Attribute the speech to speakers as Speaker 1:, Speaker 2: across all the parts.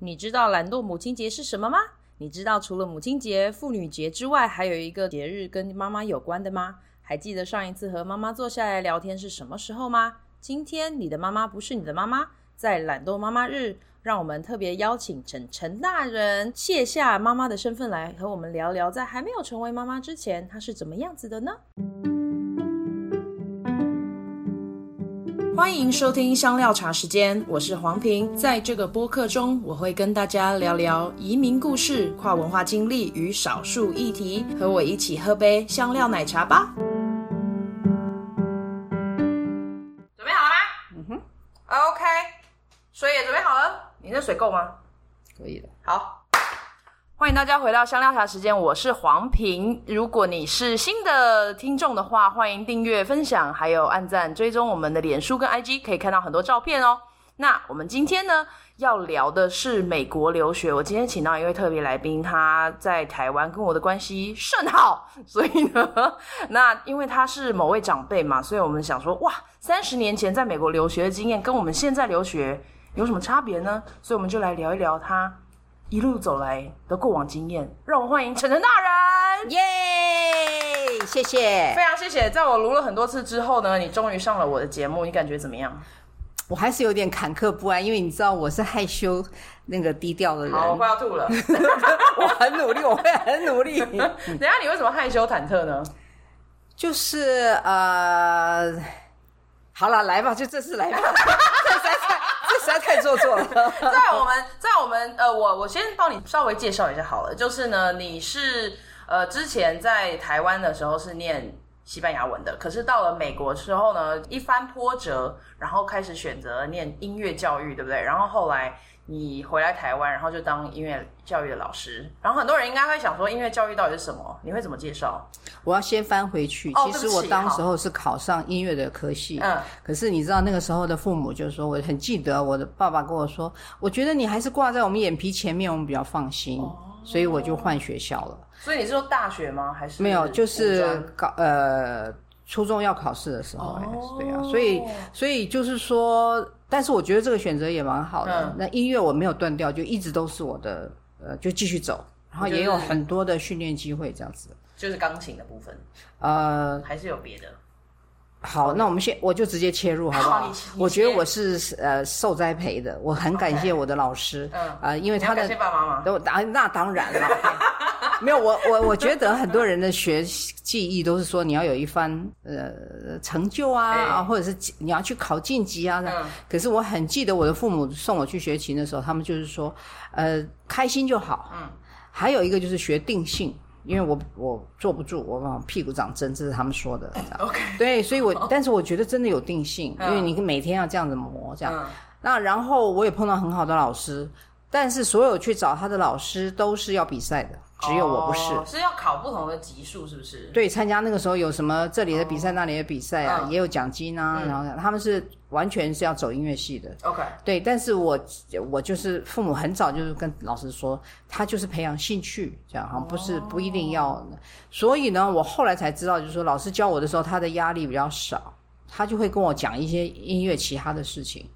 Speaker 1: 你知道懒惰母亲节是什么吗？你知道除了母亲节、妇女节之外，还有一个节日跟妈妈有关的吗？还记得上一次和妈妈坐下来聊天是什么时候吗？今天你的妈妈不是你的妈妈，在懒惰妈妈日，让我们特别邀请陈陈大人卸下妈妈的身份来和我们聊聊，在还没有成为妈妈之前，她是怎么样子的呢？欢迎收听香料茶时间，我是黄平。在这个播客中，我会跟大家聊聊移民故事、跨文化经历与少数议题。和我一起喝杯香料奶茶吧。准备好了吗？嗯哼。OK，水也准备好了。你的水够吗？
Speaker 2: 可以的。
Speaker 1: 好。欢迎大家回到香料茶时间，我是黄平。如果你是新的听众的话，欢迎订阅、分享，还有按赞、追踪我们的脸书跟 IG，可以看到很多照片哦。那我们今天呢要聊的是美国留学。我今天请到一位特别来宾，他在台湾跟我的关系甚好，所以呢，那因为他是某位长辈嘛，所以我们想说，哇，三十年前在美国留学的经验跟我们现在留学有什么差别呢？所以我们就来聊一聊他。一路走来的过往经验，让我欢迎晨晨大人，
Speaker 2: 耶！Yeah! 谢谢，
Speaker 1: 非常谢谢。在我录了很多次之后呢，你终于上了我的节目，你感觉怎么样？
Speaker 2: 我还是有点坎坷不安，因为你知道我是害羞、那个低调的人。
Speaker 1: 好，我快要吐了。
Speaker 2: 我很努力，我会很努力。
Speaker 1: 等下你为什么害羞忐忑呢？
Speaker 2: 就是呃，好了，来吧，就这次来吧。实在太做作了。
Speaker 1: 在我们，在我们，呃，我我先帮你稍微介绍一下好了。就是呢，你是呃之前在台湾的时候是念西班牙文的，可是到了美国之后呢，一番波折，然后开始选择念音乐教育，对不对？然后后来。你回来台湾，然后就当音乐教育的老师。然后很多人应该会想说，音乐教育到底是什么？你会怎么介绍？
Speaker 2: 我要先翻回去。
Speaker 1: 哦、
Speaker 2: 其实我当时候是考上音乐的科系。
Speaker 1: 嗯。
Speaker 2: 可是你知道那个时候的父母就是说，我很记得我的爸爸跟我说，我觉得你还是挂在我们眼皮前面，我们比较放心。哦。所以我就换学校了。
Speaker 1: 所以你是说大学吗？还是？
Speaker 2: 没有，就是高呃初中要考试的时候。哦。对啊，所以所以就是说。但是我觉得这个选择也蛮好的。嗯、那音乐我没有断掉，就一直都是我的，呃，就继续走，然后也有很多的训练机会，这样子。
Speaker 1: 就是钢琴的部分，
Speaker 2: 呃，
Speaker 1: 还是有别的。
Speaker 2: 好，那我们先，我就直接切入，好不好？好，我觉得我是呃受栽培的，我很感谢我的老师，嗯，啊、呃，因为他的，
Speaker 1: 爸爸妈妈，
Speaker 2: 都啊，那当然了，没有我我我觉得很多人的学技艺都是说你要有一番呃成就啊，欸、或者是你要去考晋级啊，嗯，可是我很记得我的父母送我去学琴的时候，他们就是说，呃，开心就好，嗯，还有一个就是学定性。因为我我坐不住，我往屁股长针，这是他们说的。
Speaker 1: OK，
Speaker 2: 对，所以我 但是我觉得真的有定性，因为你每天要这样子磨，这样。那然后我也碰到很好的老师，但是所有去找他的老师都是要比赛的。只有我不是，
Speaker 1: 哦、是要考不同的级数，是不是？
Speaker 2: 对，参加那个时候有什么这里的比赛，哦、那里的比赛啊，嗯、也有奖金啊。嗯、然后他们是完全是要走音乐系的。
Speaker 1: OK，
Speaker 2: 对，但是我我就是父母很早就是跟老师说，他就是培养兴趣这样哈，不是不一定要。哦、所以呢，我后来才知道，就是说老师教我的时候，他的压力比较少，他就会跟我讲一些音乐其他的事情，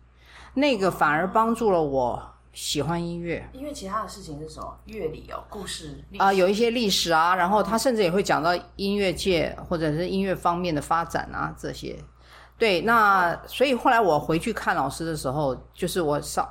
Speaker 2: 那个反而帮助了我。喜欢音乐，
Speaker 1: 音乐其他的事情是什么？乐理哦，故事
Speaker 2: 啊、呃，有一些历史啊，然后他甚至也会讲到音乐界或者是音乐方面的发展啊这些。对，那所以后来我回去看老师的时候，就是我上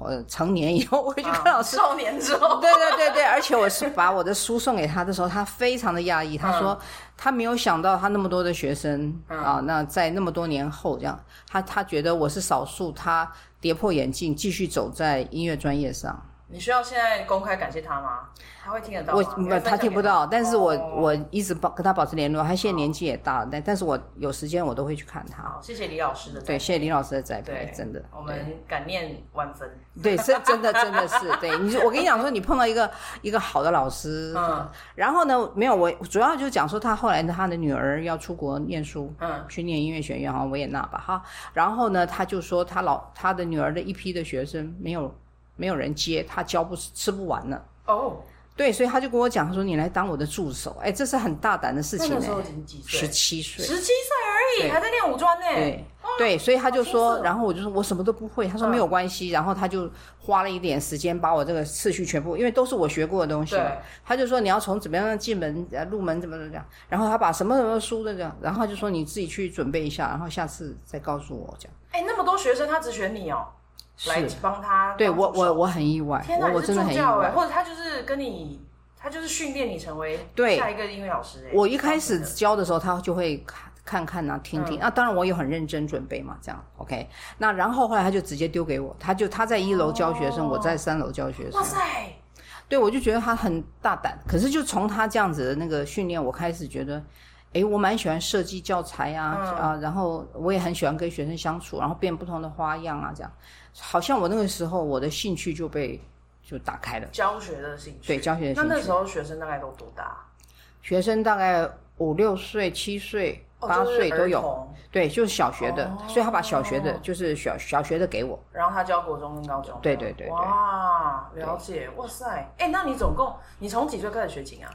Speaker 2: 呃成年以后我回去看老师，
Speaker 1: 少年之后，
Speaker 2: 对对对对，而且我是把我的书送给他的时候，他非常的讶异，他说他没有想到他那么多的学生啊，那在那么多年后这样，他他觉得我是少数他。跌破眼镜，继续走在音乐专业上。
Speaker 1: 你需要现在公开感谢他吗？他会听得到吗？
Speaker 2: 我他听不到，但是我、哦、我一直保跟他保持联络。他现在年纪也大了，但、哦、但是我有时间我都会去看他。
Speaker 1: 好，谢谢李老师的。
Speaker 2: 对，谢谢李老师的栽培，真的。
Speaker 1: 我们感念万分。
Speaker 2: 对，是真的，真的是 对。你我跟你讲说，你碰到一个一个好的老师，嗯，然后呢，没有我主要就是讲说他后来他的女儿要出国念书，嗯，去念音乐学院，好像维也纳吧，哈。然后呢，他就说他老他的女儿的一批的学生没有。没有人接，他教不吃不完了。哦，oh. 对，所以他就跟我讲，他说你来当我的助手，哎，这是很大胆的事情。
Speaker 1: 那时候几岁？
Speaker 2: 十七岁，
Speaker 1: 十七岁而已，还在练武专呢。
Speaker 2: 对，对，所以他就说，然后我就说我什么都不会，他说没有关系，然后他就花了一点时间把我这个次序全部，因为都是我学过的东西，他就说你要从怎么样进门，入门怎么怎么样，然后他把什么什么书的这样，然后他就说你自己去准备一下，然后下次再告诉我。这样。
Speaker 1: 哎，那么多学生他只选你哦，来帮他，
Speaker 2: 对我我我很意外，
Speaker 1: 天哪，
Speaker 2: 我真的很意外，
Speaker 1: 或者他就是跟你。他就是训练你成为下一个音乐老师。
Speaker 2: 我一开始教的时候，他就会看看看啊，听听。那、嗯啊、当然我也很认真准备嘛，这样 OK。那然后后来他就直接丢给我，他就他在一楼教学生，哦、我在三楼教学生。哇塞！对，我就觉得他很大胆。可是就从他这样子的那个训练，我开始觉得，哎，我蛮喜欢设计教材啊、嗯、啊，然后我也很喜欢跟学生相处，然后变不同的花样啊，这样。好像我那个时候我的兴趣就被。就打开了
Speaker 1: 教学的兴趣，
Speaker 2: 对教学的兴趣。
Speaker 1: 那那时候学生大概都多大？
Speaker 2: 学生大概五六岁、七岁、八岁都有。对，就是小学的，所以他把小学的，就是小小学的给我。
Speaker 1: 然后他教国中跟高中。
Speaker 2: 对对对。
Speaker 1: 哇，了解，哇塞！哎，那你总共你从几岁开始学琴啊？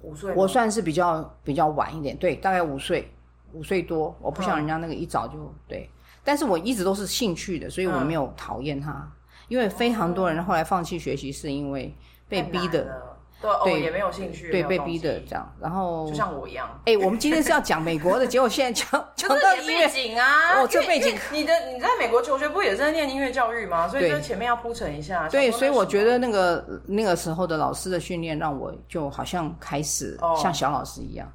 Speaker 1: 五岁。
Speaker 2: 我算是比较比较晚一点，对，大概五岁，五岁多。我不像人家那个一早就对，但是我一直都是兴趣的，所以我没有讨厌他。因为非常多人后来放弃学习，是因为被逼的，
Speaker 1: 对，哦，也没有兴趣，
Speaker 2: 对，被逼的这样。然后
Speaker 1: 就像我一样，
Speaker 2: 哎，我们今天是要讲美国的，结果现在讲讲到音乐
Speaker 1: 背景啊，
Speaker 2: 哦，这背景，
Speaker 1: 你的你在美国求学不也是在念音乐教育吗？所以这前面要铺陈一下。
Speaker 2: 对，所以我觉得那个那个时候的老师的训练，让我就好像开始像小老师一样，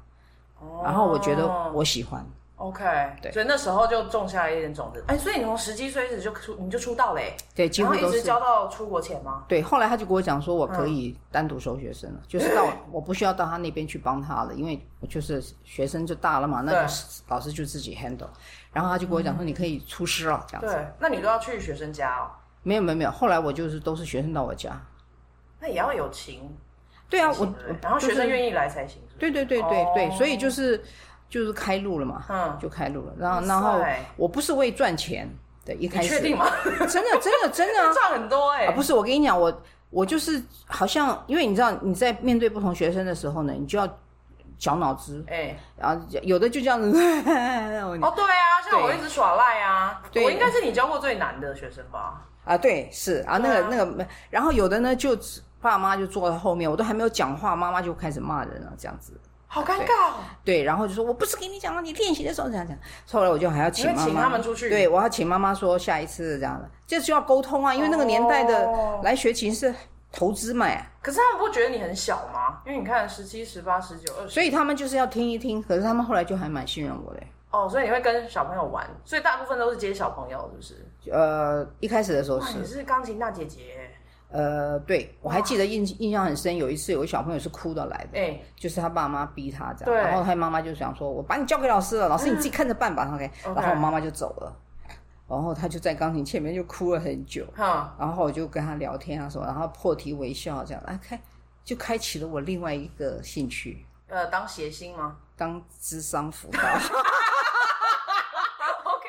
Speaker 2: 然后我觉得我喜欢。
Speaker 1: OK，对，所以那时候就种下了一点种子。哎，所以你从十七岁开始就出，你就出道嘞？
Speaker 2: 对，几乎都是。
Speaker 1: 然后一直教到出国前吗？
Speaker 2: 对，后来他就跟我讲说，我可以单独收学生了，就是到 我不需要到他那边去帮他了，因为我就是学生就大了嘛，那个老师就自己 handle。然后他就跟我讲说，你可以出师了，这样子。
Speaker 1: 对，那你都要去学生家哦？
Speaker 2: 没有没有没有，后来我就是都是学生到我家。
Speaker 1: 那也要有情。
Speaker 2: 对啊，我
Speaker 1: 然后学生愿意来才行。
Speaker 2: 对对对对对，所以就是。就是开路了嘛，嗯，就开路了。然后，然后我不是为赚钱的，一开始。
Speaker 1: 你确定吗？
Speaker 2: 真的，真的，真的
Speaker 1: 赚很多哎！啊，不
Speaker 2: 是，我跟你讲，我我就是好像，因为你知道你在面对不同学生的时候呢，你就要绞脑子，哎，然后有的就这样子。
Speaker 1: 哦，对啊，像我一直耍赖啊，我应该是你教过最难的学生吧？
Speaker 2: 啊，对，是啊，那个那个，然后有的呢，就爸妈就坐在后面，我都还没有讲话，妈妈就开始骂人了，这样子。
Speaker 1: 好尴尬，
Speaker 2: 哦对，然后就说我不是给你讲了，你练习的时候这样讲。后来我就还要请妈妈，
Speaker 1: 请他们出去。
Speaker 2: 对，我要请妈妈说下一次这样的，这就要沟通啊，因为那个年代的来学琴是投资嘛。
Speaker 1: 可是他们不觉得你很小吗？因为你看十七、十八、十九、二十，
Speaker 2: 所以他们就是要听一听。可是他们后来就还蛮信任我的。
Speaker 1: 哦，所以你会跟小朋友玩，所以大部分都是接小朋友，是不是？
Speaker 2: 呃，一开始的时候是。
Speaker 1: 你是钢琴大姐姐。
Speaker 2: 呃，对，我还记得印印象很深，有一次有个小朋友是哭的来的，哎，就是他爸妈逼他这样，然后他妈妈就想说，我把你交给老师了，老师你自己 看着办吧，OK，然后我妈妈就走了，然后他就在钢琴前面就哭了很久，然后我就跟他聊天啊什么，然后破涕为笑这样，哎开就开启了我另外一个兴趣，
Speaker 1: 呃，当谐星吗？
Speaker 2: 当智商辅导，OK，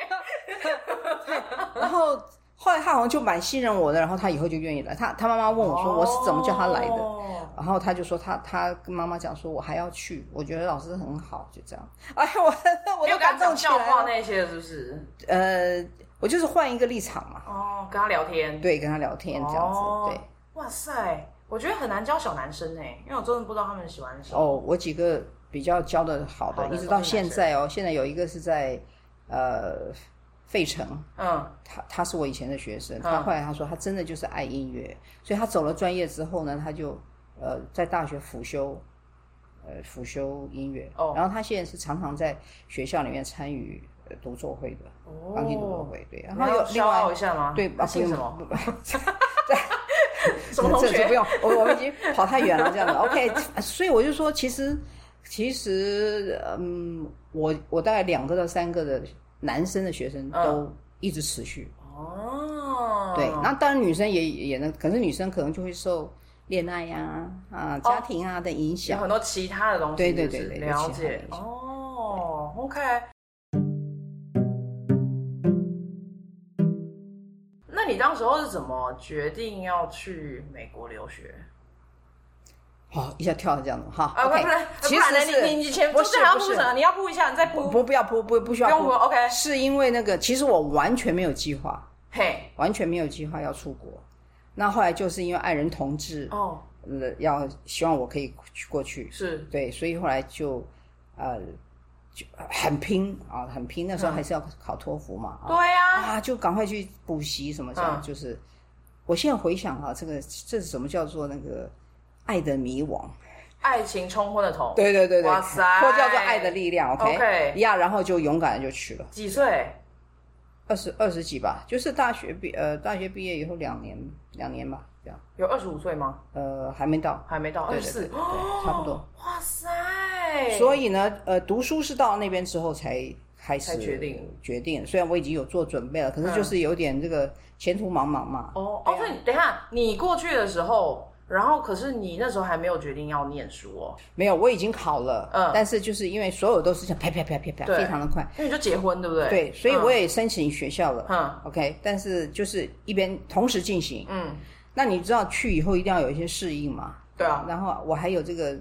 Speaker 2: 然后。后来他好像就蛮信任我的，然后他以后就愿意来。他他妈妈问我说：“我是怎么叫他来的？”哦、然后他就说他：“他他跟妈妈讲说，我还要去，我觉得老师很好，就这样。”哎呀，我我都感动起来了。
Speaker 1: 话那些是不是？
Speaker 2: 呃，我就是换一个立场嘛。
Speaker 1: 哦，跟他聊天。
Speaker 2: 对，跟他聊天这样子。哦、对。
Speaker 1: 哇塞，我觉得很难教小男生哎，因为我真的不知道他们喜欢什么。哦，
Speaker 2: 我几个比较教的好的，好的一直到现在哦。现在有一个是在呃。费城，嗯，他他是我以前的学生，他后来他说他真的就是爱音乐，所以他走了专业之后呢，他就呃在大学辅修，呃辅修音乐，哦，然后他现在是常常在学校里面参与独奏会的，钢琴独奏会，对，然后有另外
Speaker 1: 一下吗？
Speaker 2: 对，
Speaker 1: 啊，姓什么？
Speaker 2: 对，什么同学？不用，我我们已经跑太远了，这样的，OK，所以我就说，其实其实嗯，我我大概两个到三个的。男生的学生都一直持续。哦，对，那当然女生也也能，可是女生可能就会受恋爱呀、啊、啊家庭啊的影响，
Speaker 1: 有很多其他的东西，
Speaker 2: 对对对对，
Speaker 1: 了解。哦。OK，那你当时候是怎么决定要去美国留学？
Speaker 2: 哦，一下跳这样子哈。
Speaker 1: 啊，不不然，其实你你你前不是还要铺什么？你要铺一下，你再铺。
Speaker 2: 不不要铺，不不需要铺。
Speaker 1: 不用铺，OK。
Speaker 2: 是因为那个，其实我完全没有计划，
Speaker 1: 嘿，
Speaker 2: 完全没有计划要出国。那后来就是因为爱人同志哦，呃，要希望我可以去过去，
Speaker 1: 是
Speaker 2: 对，所以后来就呃就很拼啊，很拼。那时候还是要考托福嘛，
Speaker 1: 对呀，
Speaker 2: 啊，就赶快去补习什么这样。就是我现在回想啊，这个这是什么叫做那个爱的迷惘，
Speaker 1: 爱情冲昏了头，
Speaker 2: 对对对对，
Speaker 1: 哇塞，
Speaker 2: 或叫做爱的力量，OK，呀，然后就勇敢的就去了。
Speaker 1: 几岁？
Speaker 2: 二十二十几吧，就是大学毕呃大学毕业以后两年两年吧，这样。
Speaker 1: 有二十五岁吗？
Speaker 2: 呃，还没到，
Speaker 1: 还没到二十四，
Speaker 2: 差不多。
Speaker 1: 哇塞！
Speaker 2: 所以呢，呃，读书是到那边之后才开始
Speaker 1: 决定
Speaker 2: 决定。虽然我已经有做准备了，可是就是有点这个前途茫茫嘛。
Speaker 1: 哦哦，所以等一下你过去的时候。然后，可是你那时候还没有决定要念书哦？
Speaker 2: 没有，我已经考了。嗯，但是就是因为所有都是像啪啪啪啪啪，非常的快。
Speaker 1: 那你就结婚，对不对？
Speaker 2: 对，所以我也申请学校了。嗯，OK，但是就是一边同时进行。嗯，那你知道去以后一定要有一些适应嘛？
Speaker 1: 对啊。
Speaker 2: 然后我还有这个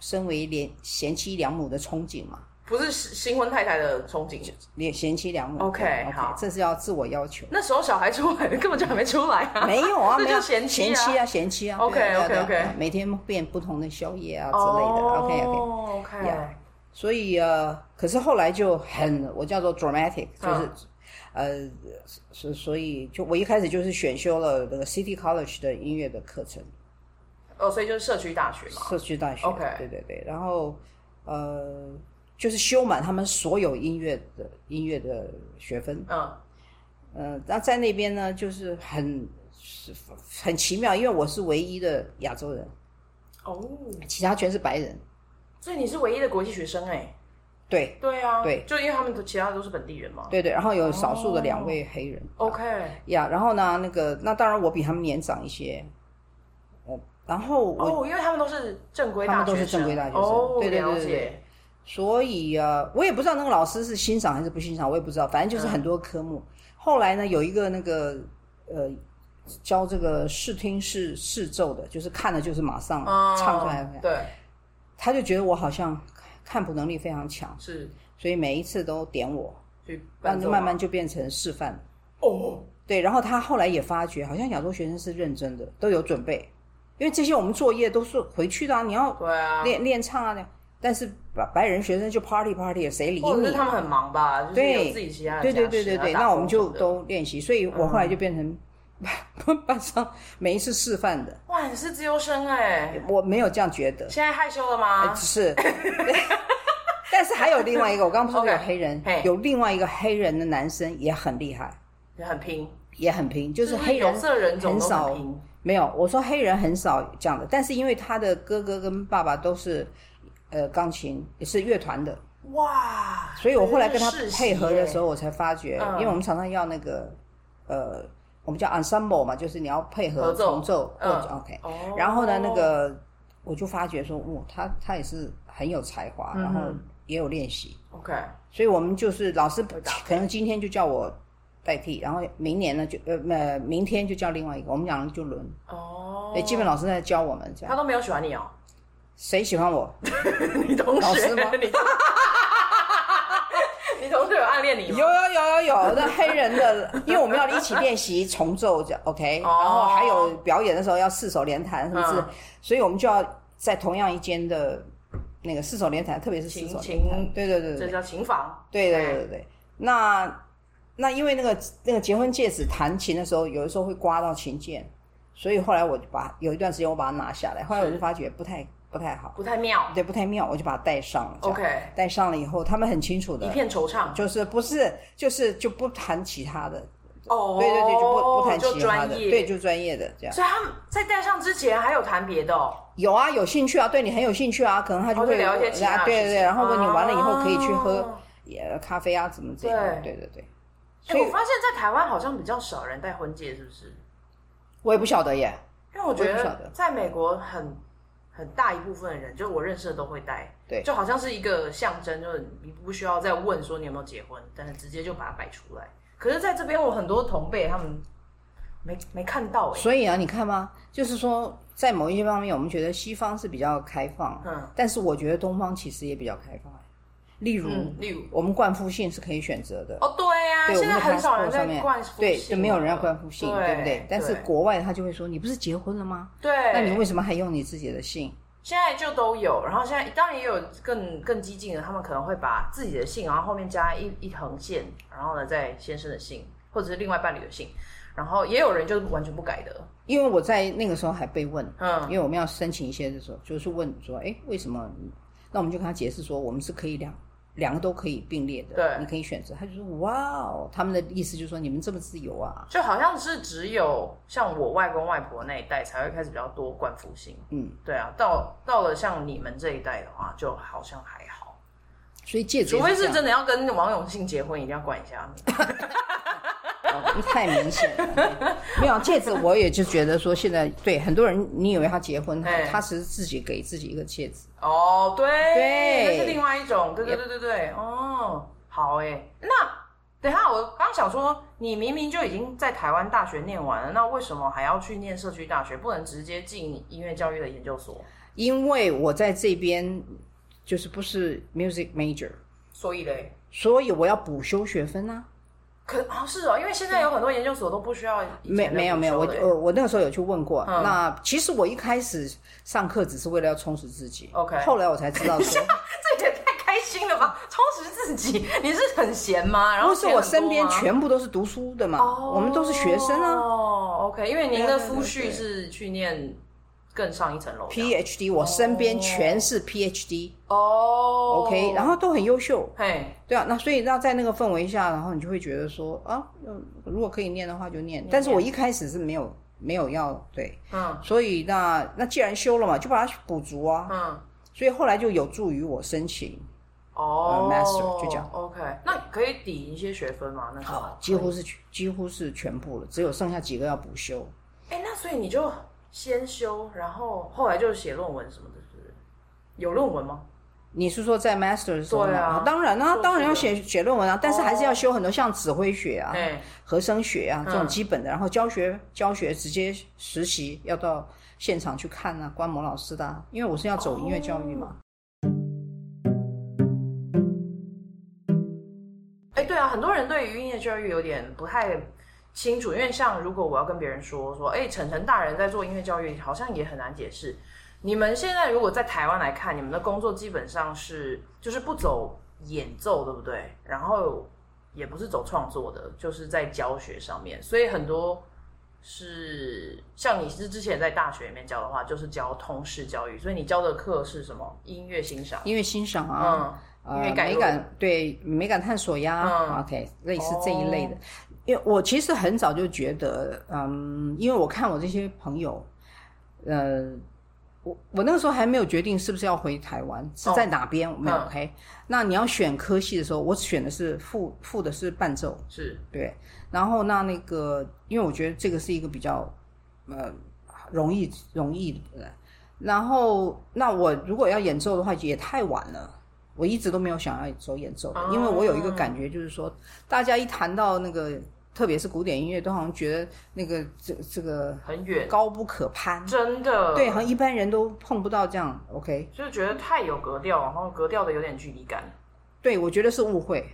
Speaker 2: 身为连贤妻良母的憧憬嘛。
Speaker 1: 不是新婚太太的憧憬，
Speaker 2: 连贤妻良母。
Speaker 1: OK，好，
Speaker 2: 这是要自我要求。
Speaker 1: 那时候小孩出来根本就还没出来啊。
Speaker 2: 没有啊，没有
Speaker 1: 贤妻
Speaker 2: 啊，贤妻啊。
Speaker 1: OK，OK，OK，
Speaker 2: 每天变不同的宵夜啊之类的。OK，OK，OK。所以呃，可是后来就很，我叫做 dramatic，就是呃，所所以就我一开始就是选修了那个 City College 的音乐的课程。
Speaker 1: 哦，所以就是社区大学嘛。
Speaker 2: 社区大学。
Speaker 1: OK，
Speaker 2: 对对对，然后呃。就是修满他们所有音乐的音乐的学分，嗯，呃，那在那边呢，就是很很奇妙，因为我是唯一的亚洲人，哦，其他全是白人，
Speaker 1: 所以你是唯一的国际学生哎，
Speaker 2: 对，
Speaker 1: 对啊，
Speaker 2: 对，
Speaker 1: 就因为他们其他都是本地人嘛，
Speaker 2: 对对，然后有少数的两位黑人
Speaker 1: ，OK，
Speaker 2: 呀，然后呢，那个那当然我比他们年长一些，然后
Speaker 1: 哦，因为他们都是正规大学生，
Speaker 2: 他们都是正规大学生，哦，对对对。所以啊，我也不知道那个老师是欣赏还是不欣赏，我也不知道。反正就是很多科目。嗯、后来呢，有一个那个呃教这个视听视视奏的，就是看了就是马上唱出来。
Speaker 1: 哦、对，
Speaker 2: 他就觉得我好像看谱能力非常强，
Speaker 1: 是，
Speaker 2: 所以每一次都点我，
Speaker 1: 然
Speaker 2: 后就慢慢就变成示范。
Speaker 1: 哦，
Speaker 2: 对，然后他后来也发觉，好像亚洲学生是认真的，都有准备，因为这些我们作业都是回去的啊，你要
Speaker 1: 对啊
Speaker 2: 练练唱啊。但是白白人学生就 party party，谁理你？
Speaker 1: 或者他们很忙吧，就是有自己其他的。
Speaker 2: 对对对对对，那我们就都练习，所以我后来就变成 班上每一次示范的。
Speaker 1: 哇，你是自由生哎！
Speaker 2: 我没有这样觉得。
Speaker 1: 现在害羞了吗？
Speaker 2: 是。但是还有另外一个，我刚刚不是说有黑人，有另外一个黑人的男生也很厉害，
Speaker 1: 也很拼，
Speaker 2: 也很拼，就是黑人
Speaker 1: 色人种
Speaker 2: 很少。没有，我说黑人很少这样的，但是因为他的哥哥跟爸爸都是。呃，钢琴也是乐团的。
Speaker 1: 哇，
Speaker 2: 所以我后来跟他配合的时候，我才发觉，因为我们常常要那个呃，我们叫 ensemble 嘛，就是你要配合重奏或者 OK，然后呢，那个我就发觉说，哇，他他也是很有才华，然后也有练习。
Speaker 1: OK，
Speaker 2: 所以我们就是老师可能今天就叫我代替，然后明年呢就呃呃明天就叫另外一个，我们两个就轮哦，哎，基本老师在教我们这样，
Speaker 1: 他都没有喜欢你哦。
Speaker 2: 谁喜欢我？
Speaker 1: 你同学？老师吗？你同学有暗恋你吗？
Speaker 2: 有有有有有，那黑人的，因为我们要一起练习重奏，这样 OK，然后还有表演的时候要四手联弹，是不是？所以我们就要在同样一间的那个四手联弹，特别是四手联弹，对对对对，
Speaker 1: 这叫琴房。
Speaker 2: 对对对对，那那因为那个那个结婚戒指弹琴的时候，有的时候会刮到琴键，所以后来我就把有一段时间我把它拿下来，后来我就发觉不太。不太好，
Speaker 1: 不太妙，
Speaker 2: 对，不太妙，我就把它带上了。
Speaker 1: OK，
Speaker 2: 带上了以后，他们很清楚的，
Speaker 1: 一片惆怅，
Speaker 2: 就是不是，就是就不谈其他的。哦，对对对，就不不谈其他的，对，就专业的这样。
Speaker 1: 所以他们在带上之前还有谈别的哦？
Speaker 2: 有啊，有兴趣啊，对你很有兴趣啊，可能他就会
Speaker 1: 聊一些其他，
Speaker 2: 对对对，然后问你完了以后可以去喝也咖啡啊，怎么这样？对对对。
Speaker 1: 所以我发现，在台湾好像比较少人戴婚戒，是不是？
Speaker 2: 我也不晓得耶，
Speaker 1: 因为我觉得在美国很。很大一部分的人，就是我认识的都会戴，
Speaker 2: 对，
Speaker 1: 就好像是一个象征，就是你不需要再问说你有没有结婚，但是直接就把它摆出来。可是在这边，我很多同辈他们没没看到哎。
Speaker 2: 所以啊，你看吗？就是说，在某一些方面，我们觉得西方是比较开放，
Speaker 1: 嗯，
Speaker 2: 但是我觉得东方其实也比较开放。例如，
Speaker 1: 嗯、例如
Speaker 2: 我们冠夫姓是可以选择的。
Speaker 1: 哦，对呀、啊，
Speaker 2: 对
Speaker 1: 现在很少人在冠夫姓，
Speaker 2: 对，就没有人要冠夫姓，对，对不对？但是国外他就会说，你不是结婚了吗？
Speaker 1: 对，
Speaker 2: 那你为什么还用你自己的姓？
Speaker 1: 现在就都有，然后现在当然也有更更激进的，他们可能会把自己的姓，然后后面加一一横线，然后呢再先生的姓，或者是另外伴侣的姓，然后也有人就完全不改的。
Speaker 2: 因为我在那个时候还被问，
Speaker 1: 嗯，
Speaker 2: 因为我们要申请一些的时候，就是问说，哎，为什么？那我们就跟他解释说，我们是可以两。两个都可以并列的，
Speaker 1: 对，
Speaker 2: 你可以选择。他就说：“哇哦，他们的意思就是说你们这么自由啊，
Speaker 1: 就好像是只有像我外公外婆那一代才会开始比较多冠夫姓。嗯，对啊，到到了像你们这一代的话，就好像还好。
Speaker 2: 所以戒指，
Speaker 1: 除非是真的要跟王永庆结婚，一定要管一下。
Speaker 2: 哦、太明显了，没有戒指，我也就觉得说现在对很多人，你以为他结婚，他他是自己给自己一个戒指。
Speaker 1: 哦，对，
Speaker 2: 对，
Speaker 1: 那是另外一种，对对对对对，哦，好哎，那等一下，我刚刚想说，你明明就已经在台湾大学念完了，那为什么还要去念社区大学，不能直接进音乐教育的研究所？
Speaker 2: 因为我在这边就是不是 music major，
Speaker 1: 所以嘞，
Speaker 2: 所以我要补修学分啊。
Speaker 1: 可啊是哦，因为现在有很多研究所都不需要。
Speaker 2: 没没有没有，我我我那个时候有去问过。嗯、那其实我一开始上课只是为了要充实自己。
Speaker 1: OK。
Speaker 2: 后来我才知道说，
Speaker 1: 这也太开心了吧！充实自己，你是很闲吗？然后
Speaker 2: 不是我身边全部都是读书的嘛，哦、我们都是学生啊。
Speaker 1: 哦，OK，因为您的夫婿是去念。更上一层楼
Speaker 2: ，PhD，我身边全是 PhD
Speaker 1: 哦
Speaker 2: ，OK，然后都很优秀，
Speaker 1: 嘿，
Speaker 2: 对啊，那所以那在那个氛围下，然后你就会觉得说啊，如果可以念的话就念，但是我一开始是没有没有要对，
Speaker 1: 嗯，
Speaker 2: 所以那那既然修了嘛，就把它补足啊，
Speaker 1: 嗯，
Speaker 2: 所以后来就有助于我申请
Speaker 1: 哦
Speaker 2: ，Master 就这样
Speaker 1: ，OK，那可以抵一些学分吗？那
Speaker 2: 好，几乎是几乎是全部了，只有剩下几个要补修，
Speaker 1: 哎，那所以你就。先修，然后后来就写论文什么的，是有论文吗？
Speaker 2: 你是说在 master 的时候吗？
Speaker 1: 对啊，
Speaker 2: 当然啊，当然要写写论文啊，但是还是要修很多像指挥学啊、
Speaker 1: 哦、
Speaker 2: 和声学啊这种基本的，
Speaker 1: 嗯、
Speaker 2: 然后教学教学直接实习要到现场去看啊，观摩老师的、啊，因为我是要走音乐教育嘛。
Speaker 1: 哎、哦，对啊，很多人对于音乐教育有点不太。清楚，因为像如果我要跟别人说说，哎，晨晨大人在做音乐教育，好像也很难解释。你们现在如果在台湾来看，你们的工作基本上是就是不走演奏，对不对？然后也不是走创作的，就是在教学上面。所以很多是像你是之前在大学里面教的话，就是教通识教育。所以你教的课是什么？音乐欣赏，
Speaker 2: 音乐欣赏啊，
Speaker 1: 嗯，音乐
Speaker 2: 美感对美感探索呀，嗯，OK，类似这一类的。哦因为我其实很早就觉得，嗯，因为我看我这些朋友，呃，我我那个时候还没有决定是不是要回台湾，是在哪边，没有 OK。那你要选科系的时候，我选的是副副的是伴奏，
Speaker 1: 是
Speaker 2: 对。然后那那个，因为我觉得这个是一个比较呃容易容易的。然后那我如果要演奏的话，也太晚了。我一直都没有想要走演奏的，因为我有一个感觉，就是说大家一谈到那个。特别是古典音乐，都好像觉得那个这这个
Speaker 1: 很远，
Speaker 2: 高不可攀，
Speaker 1: 真的。
Speaker 2: 对，好像一般人都碰不到这样。OK，
Speaker 1: 就是觉得太有格调，然后格调的有点距离感。
Speaker 2: 对，我觉得是误会，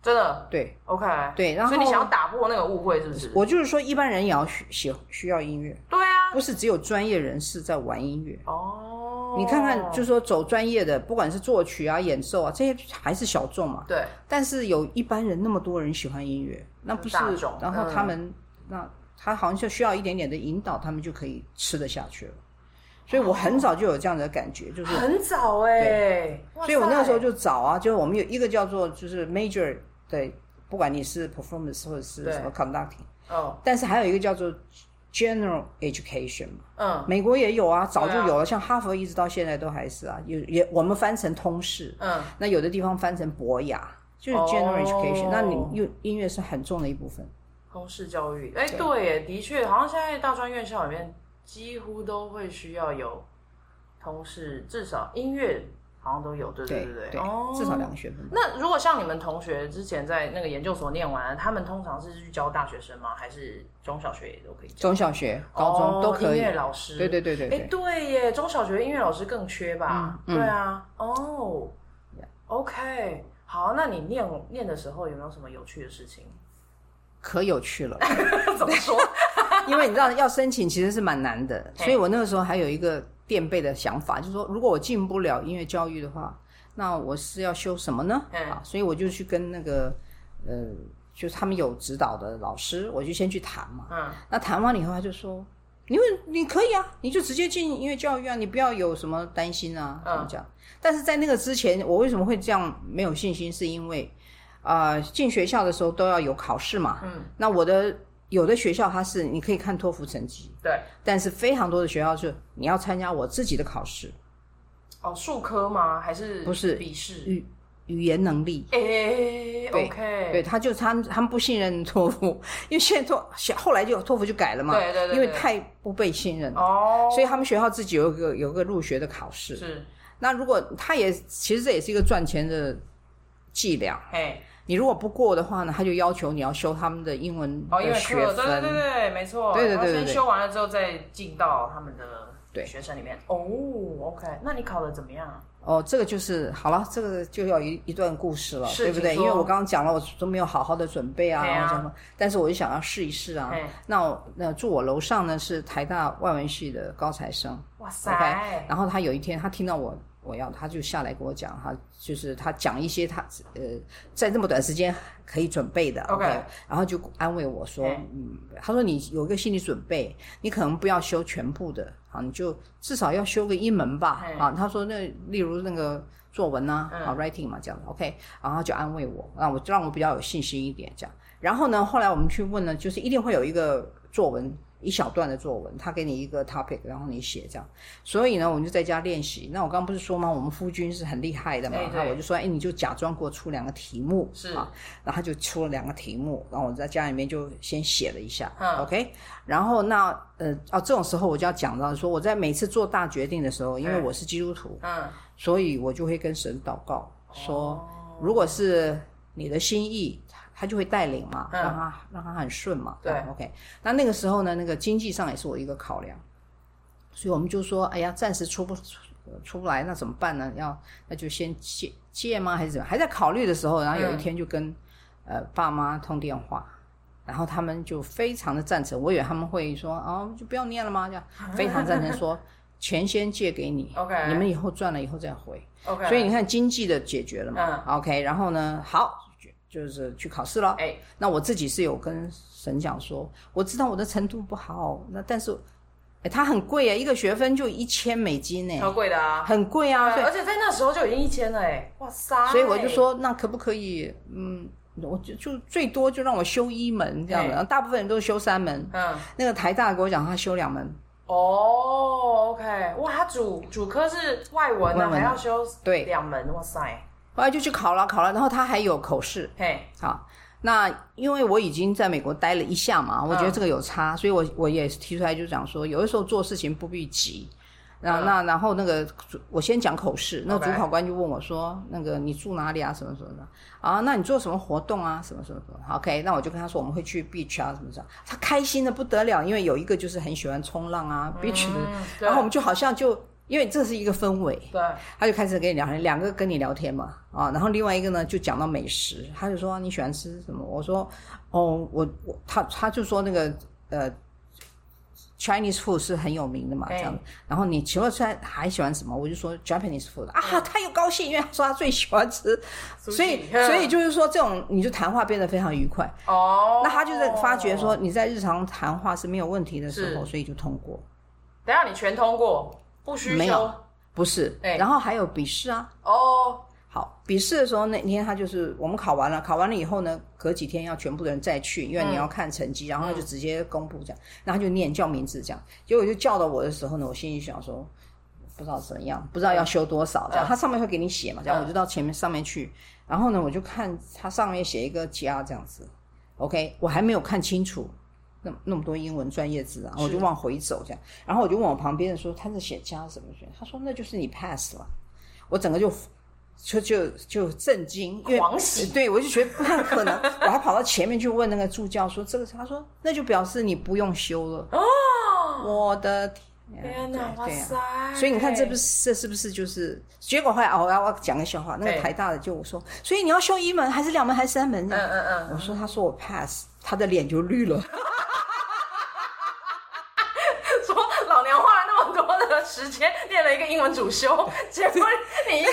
Speaker 1: 真的。
Speaker 2: 对
Speaker 1: ，OK，
Speaker 2: 对，然后
Speaker 1: 所以你想要打破那个误会，是不是？
Speaker 2: 我就是说，一般人也要需需需要音乐。
Speaker 1: 对啊，
Speaker 2: 不是只有专业人士在玩音乐
Speaker 1: 哦。
Speaker 2: 你看看，就是说走专业的，不管是作曲啊、演奏啊，这些还是小众嘛。
Speaker 1: 对。但
Speaker 2: 是有一般人那么多人喜欢音乐，那不是？然后他们，嗯、那他好像就需要一点点的引导，他们就可以吃得下去了。所以我很早就有这样的感觉，就是
Speaker 1: 很早哎、欸。
Speaker 2: 所以我那个时候就早啊，就是我们有一个叫做就是 major 对，不管你是 performance 或者是什么 conducting，
Speaker 1: 哦。
Speaker 2: 但是还有一个叫做。General education 嘛，
Speaker 1: 嗯，
Speaker 2: 美国也有啊，早就有了，像哈佛一直到现在都还是啊，有也我们翻成通识，
Speaker 1: 嗯，
Speaker 2: 那有的地方翻成博雅，就是 General education，那你又音乐是很重的一部分。
Speaker 1: 通识教育，哎，对耶，的确，好像现在大专院校里面几乎都会需要有通识，至少音乐好像都有，对对
Speaker 2: 对对，至少两个学分。
Speaker 1: 那如果像你们同学之前在那个研究所念完，他们通常是去教大学生吗？还是中小学也都可以教？
Speaker 2: 中小学、高中都可以。
Speaker 1: 音乐老师，
Speaker 2: 对对对对，
Speaker 1: 哎，对耶，中小学音乐老师更缺吧？对啊，哦，OK，好，那你念念的时候有没有什么有趣的事情？
Speaker 2: 可有趣了，
Speaker 1: 怎么说？
Speaker 2: 因为你知道要申请其实是蛮难的，所以我那个时候还有一个垫背的想法，就是说如果我进不了音乐教育的话，那我是要修什么呢？啊，所以我就去跟那个呃，就是他们有指导的老师，我就先去谈嘛。嗯，那谈完了以后，他就说，因为你可以啊，你就直接进音乐教育啊，你不要有什么担心啊，怎么讲？但是在那个之前，我为什么会这样没有信心？是因为。啊、呃，进学校的时候都要有考试嘛。嗯。那我的有的学校它是你可以看托福成绩。
Speaker 1: 对。
Speaker 2: 但是非常多的学校是你要参加我自己的考试。
Speaker 1: 哦，术科吗？还是不是笔试？
Speaker 2: 语语言能力。
Speaker 1: 哎、欸、，OK。
Speaker 2: 对，他就他们他们不信任托福，因为现在托后来就托福就改了嘛。
Speaker 1: 对对对。
Speaker 2: 因为太不被信任了。哦。所以他们学校自己有一个有一个入学的考试。
Speaker 1: 是。
Speaker 2: 那如果他也其实这也是一个赚钱的伎俩。
Speaker 1: 哎。
Speaker 2: 你如果不过的话呢，他就要求你要修他们的英文的学分。
Speaker 1: 对对对对，没错。
Speaker 2: 对对对对，
Speaker 1: 先修完了之后再进到他们的学生里面。哦，OK，那你考的怎么样？
Speaker 2: 哦，这个就是好了，这个就要一一段故事了，对不对？因为我刚刚讲了，我都没有好好的准备啊，然后什么，但是我就想要试一试啊。那我那住我楼上呢是台大外文系的高材生，
Speaker 1: 哇塞！
Speaker 2: 然后他有一天他听到我。我要他就下来跟我讲，哈就是他讲一些他呃在这么短时间可以准备的，OK，然后就安慰我说，嗯，他说你有一个心理准备，你可能不要修全部的，啊，你就至少要修个一门吧，啊，他说那例如那个作文啊，啊，writing 嘛这样，OK，然后就安慰我，让，我让我比较有信心一点这样，然后呢，后来我们去问呢，就是一定会有一个作文。一小段的作文，他给你一个 topic，然后你写这样。所以呢，我们就在家练习。那我刚刚不是说吗？我们夫君是很厉害的嘛。那我就说，哎，你就假装给我出两个题目，是啊。然后他就出了两个题目，然后我在家里面就先写了一下，嗯，OK。然后那呃，哦，这种时候我就要讲到说，我在每次做大决定的时候，因为我是基督徒，嗯，所以我就会跟神祷告说，如果是你的心意。他就会带领嘛，让他、嗯、让他很顺嘛。对，OK。那那个时候呢，那个经济上也是我一个考量，所以我们就说，哎呀，暂时出不出不来，那怎么办呢？要那就先借借吗？还是怎么？还在考虑的时候，然后有一天就跟、嗯、呃爸妈通电话，然后他们就非常的赞成。我以为他们会说，哦，就不要念了吗？这样 非常赞成说，钱先借给你，OK。你们以后赚了以后再回，OK。所以你看经济的解决了嘛、嗯、，OK。然后呢，好。就是去考试了，哎，那我自己是有跟神讲说，我知道我的程度不好，那但是，哎，它很贵啊，一个学分就一千美金呢，
Speaker 1: 超贵的啊，
Speaker 2: 很贵啊，
Speaker 1: 而且在那时候就已经一千了，哎，哇塞，
Speaker 2: 所以我就。说，那可不可以，嗯，我就就最多就让我修一门这样的，然后大部分人都是修三门，嗯，那个台大给我讲他修两门，
Speaker 1: 哦，OK，哇，他主主科是外文呢，还要修对。两门，哇塞。
Speaker 2: 后来就去考了，考了，然后他还有口试。嘿，好，那因为我已经在美国待了一下嘛，我觉得这个有差，嗯、所以我我也提出来就讲说，有的时候做事情不必急。那、嗯、那然后那个我先讲口试，那个主考官就问我说，那个你住哪里啊？什么什么的啊？那你做什么活动啊？什么什么什么？OK，那我就跟他说我们会去 beach 啊什么什么，他开心的不得了，因为有一个就是很喜欢冲浪啊、嗯、beach 的，然后我们就好像就。因为这是一个氛围，对，他就开始跟你聊天，两个跟你聊天嘛，啊，然后另外一个呢就讲到美食，他就说你喜欢吃什么？我说，哦，我我他他就说那个呃，Chinese food 是很有名的嘛，这样，然后你除了吃还喜欢什么？我就说 Japanese food 啊，他又高兴，因为他说他最喜欢吃，所以所以就是说这种你就谈话变得非常愉快。哦，那他就是发觉说你在日常谈话是没有问题的时候，所以就通过。
Speaker 1: 等下你全通过。不需
Speaker 2: 没有，不是，欸、然后还有笔试啊。哦，好，笔试的时候那天他就是我们考完了，考完了以后呢，隔几天要全部的人再去，因为你要看成绩，嗯、然后他就直接公布这样，然后他就念叫名字这样，结果就叫到我的时候呢，我心里想说，不知道怎么样，不知道要修多少这样，他上面会给你写嘛，这样我就到前面上面去，然后呢，我就看他上面写一个加这样子，OK，我还没有看清楚。那那么多英文专业字啊，我就往回走这样，然后我就问我旁边的说他是写加什么学，他说那就是你 pass 了。我整个就就就就震惊，
Speaker 1: 狂喜，
Speaker 2: 对我就觉得不太可能，我还跑到前面去问那个助教说这个，他说那就表示你不用修了哦，我的天。
Speaker 1: 天哪！哇塞！
Speaker 2: 所以你看，这不是这是不是就是结果？后来哦，我要我讲个笑话。那个台大的就我说，所以你要修一门还是两门还是三门？嗯嗯嗯。我说，他说我 pass，他的脸就绿了。
Speaker 1: 说老娘花了那么多的时间练了一个英文主修，结果你一个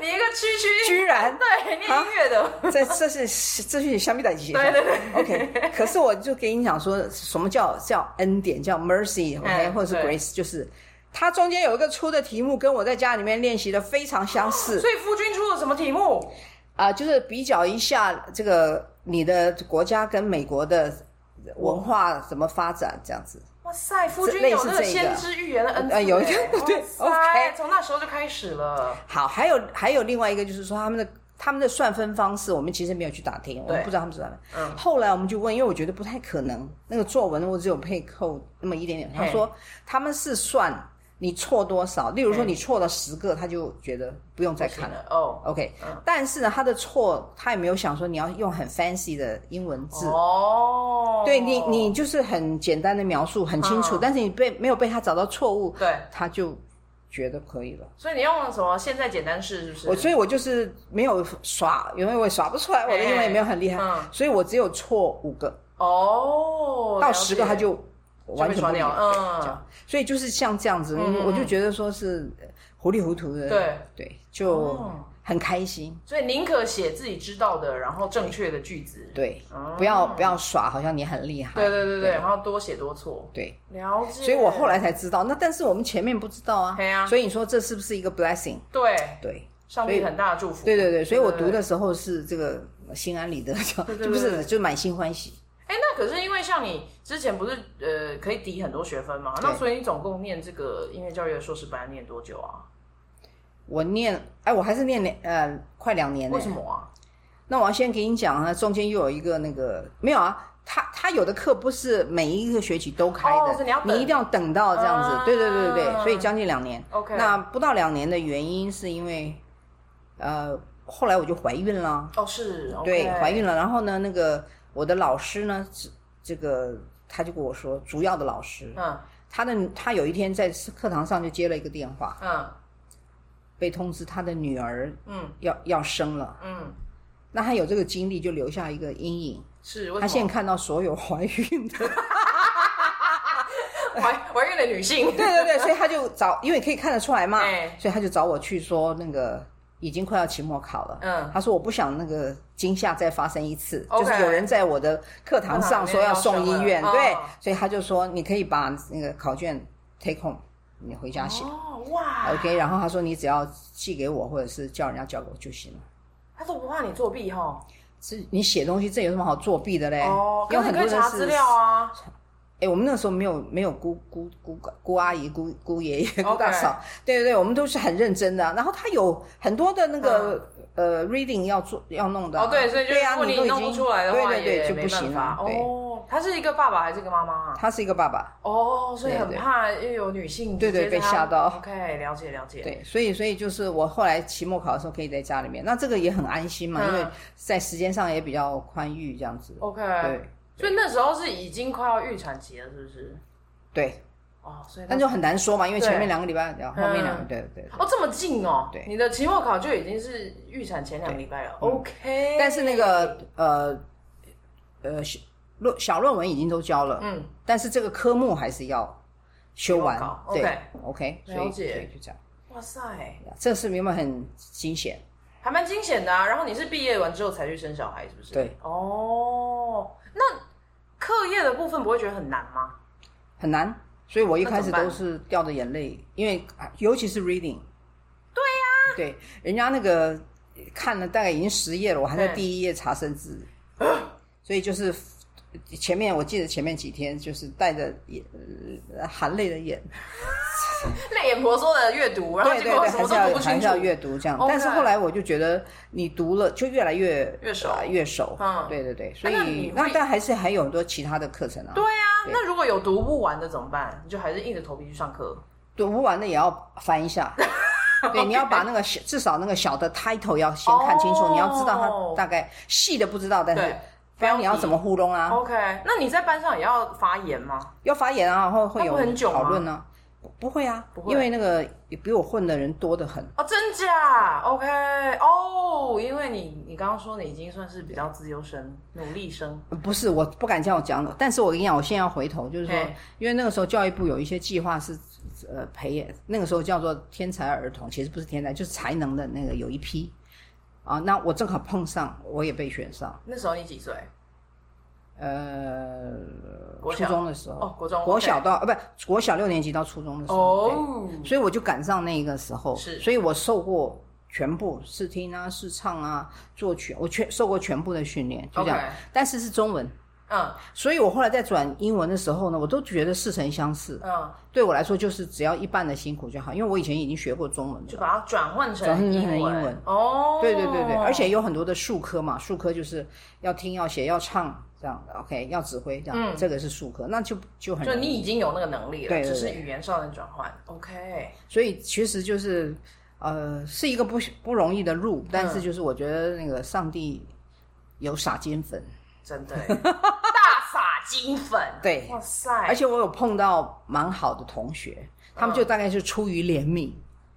Speaker 1: 你一个区区
Speaker 2: 居然
Speaker 1: 对念音乐的，
Speaker 2: 这这是这是相比等级。
Speaker 1: 对对对。
Speaker 2: OK，可是我就给你讲说，什么叫叫恩典，叫 mercy，OK，或者是 grace，就是它中间有一个出的题目，跟我在家里面练习的非常相似。
Speaker 1: 所以夫君出了什么题目？
Speaker 2: 啊，就是比较一下这个你的国家跟美国的文化怎么发展这样子。
Speaker 1: 哇塞，夫君有那个先知预言的恩赐，
Speaker 2: 有一个对，OK，
Speaker 1: 从那时候就开始了。
Speaker 2: 好，还有还有另外一个就是说他们的他们的算分方式，我们其实没有去打听，我们不知道他们是怎么。嗯。后来我们就问，因为我觉得不太可能，那个作文我只有配扣那么一点点。他说他们是算。你错多少？例如说，你错了十个，他就觉得不用再看了。哦，OK。但是呢，他的错，他也没有想说你要用很 fancy 的英文字。哦。对你，你就是很简单的描述，很清楚。但是你被没有被他找到错误，对，他就觉得可以了。
Speaker 1: 所以你用了什么？现在简单式是不是？
Speaker 2: 我所以，我就是没有耍，因为我耍不出来，我的英文也没有很厉害，所以我只有错五个。哦。到十个他就。完全没有，嗯，所以就是像这样子，我就觉得说是糊里糊涂的，对。对，就很开心。
Speaker 1: 所以宁可写自己知道的，然后正确的句子，
Speaker 2: 对，不要不要耍，好像你很厉害，
Speaker 1: 对对对对，然后多写多错，
Speaker 2: 对，
Speaker 1: 了解。
Speaker 2: 所以我后来才知道，那但是我们前面不知道啊，对啊，所以你说这是不是一个 blessing？
Speaker 1: 对。
Speaker 2: 对，
Speaker 1: 上帝很大的祝福。
Speaker 2: 对对对，所以我读的时候是这个心安理得，就不是就满心欢喜。
Speaker 1: 哎，那可是因为像你之前不是呃可以抵很多学分嘛？那所以你总共念这个音乐教育的硕士班念多久啊？
Speaker 2: 我念哎，我还是念两呃快两年。
Speaker 1: 为什么啊？
Speaker 2: 那我要先给你讲啊，中间又有一个那个没有啊？他他有的课不是每一个学期都开的，你你一定要等到这样子。对对对对对，所以将近两年。OK，那不到两年的原因是因为呃后来我就怀孕了。哦，
Speaker 1: 是，
Speaker 2: 对，怀孕了。然后呢，那个。我的老师呢，这个他就跟我说，主要的老师，嗯，他的他有一天在课堂上就接了一个电话，嗯，被通知他的女儿，嗯，要要生了，嗯，那他有这个经历，就留下一个阴影，
Speaker 1: 是，
Speaker 2: 他现在看到所有怀孕的，
Speaker 1: 怀怀孕的女性，
Speaker 2: 对对对，所以他就找，因为可以看得出来嘛，所以他就找我去说那个。已经快要期末考了，嗯，他说我不想那个惊吓再发生一次，就是有人在我的课堂上说要送医院，对，所以他就说你可以把那个考卷 take home，你回家写，哦哇，OK，然后他说你只要寄给我或者是叫人家交给我就行了。
Speaker 1: 他说不怕你作弊哈，
Speaker 2: 是你写东西这有什么好作弊的嘞？
Speaker 1: 哦，有很多人查资料啊。
Speaker 2: 哎，我们那时候没有没有姑姑姑姑阿姨姑姑爷爷姑大嫂，对对对，我们都是很认真的。然后他有很多的那个呃 reading 要做要弄的。
Speaker 1: 哦，对，所以就如果你弄不出来的话，
Speaker 2: 对对对，就不行了。
Speaker 1: 哦，他是一个爸爸还是一个妈妈啊？
Speaker 2: 他是一个爸爸。
Speaker 1: 哦，所以很怕又有女性
Speaker 2: 对对被吓到。
Speaker 1: OK，了解了解。
Speaker 2: 对，所以所以就是我后来期末考的时候可以在家里面，那这个也很安心嘛，因为在时间上也比较宽裕这样子。
Speaker 1: OK，对。所以那时候是已经快要预产期了，是不是？
Speaker 2: 对，哦，所以那就很难说嘛，因为前面两个礼拜，然后后面两个，对对。
Speaker 1: 哦，这么近哦，对，你的期末考就已经是预产前两个礼拜了，OK。
Speaker 2: 但是那个呃呃论小论文已经都交了，嗯，但是这个科目还是要修完，OK OK，所以所以就这样。哇塞，这是有没有很惊险？
Speaker 1: 还蛮惊险的啊！然后你是毕业完之后才去生小孩，是不是？
Speaker 2: 对，
Speaker 1: 哦。那课业的部分不会觉得很难吗？
Speaker 2: 很难，所以我一开始都是掉着眼泪，因为尤其是 reading。
Speaker 1: 对呀、啊。
Speaker 2: 对，人家那个看了大概已经十页了，我还在第一页查生字，嗯、所以就是前面我记得前面几天就是带着眼含泪的眼。
Speaker 1: 泪眼婆娑的阅读，然后结果什么都读不清楚，
Speaker 2: 要阅读这样。但是后来我就觉得，你读了就越来越
Speaker 1: 越熟，
Speaker 2: 越熟。嗯，对对对。所以那但还是还有很多其他的课程啊。
Speaker 1: 对啊，那如果有读不完的怎么办？你就还是硬着头皮去上课。
Speaker 2: 读不完的也要翻一下。对，你要把那个小至少那个小的 title 要先看清楚，哦、你要知道它大概细的不知道，但是不然你要怎么糊弄啊
Speaker 1: ？OK，那你在班上也要发言吗？
Speaker 2: 要发言啊，然后会有讨论啊。不会啊，不会，因为那个也比我混的人多得很
Speaker 1: 哦，真假？OK，哦，因为你你刚刚说你已经算是比较资优生、努力生，
Speaker 2: 不是，我不敢这样讲的。但是我跟你讲，我现在要回头，就是说，因为那个时候教育部有一些计划是呃培养，那个时候叫做天才儿童，其实不是天才，就是才能的那个有一批啊，那我正好碰上，我也被选上。
Speaker 1: 那时候你几岁？
Speaker 2: 呃，初中的时候，
Speaker 1: 哦，国中，
Speaker 2: 国小到呃，不，国小六年级到初中的时候，哦，所以我就赶上那个时候，
Speaker 1: 是，
Speaker 2: 所以我受过全部试听啊、试唱啊、作曲，我全受过全部的训练，就这样，但是是中文，嗯，所以我后来在转英文的时候呢，我都觉得似曾相识，嗯，对我来说就是只要一半的辛苦就好，因为我以前已经学过中文，
Speaker 1: 就把它转换成英文，哦，
Speaker 2: 对对对对，而且有很多的术科嘛，术科就是要听、要写、要唱。这样的 OK，要指挥这样，嗯、这个是术科，那就就很。
Speaker 1: 就你已经有那个能力了，对，对，对，只是语言上的转换。OK，
Speaker 2: 所以其实就是呃，是一个不不容易的路，嗯、但是就是我觉得那个上帝有撒金粉，
Speaker 1: 真的 大撒金粉，
Speaker 2: 对，哇塞！而且我有碰到蛮好的同学，他们就大概是出于怜悯，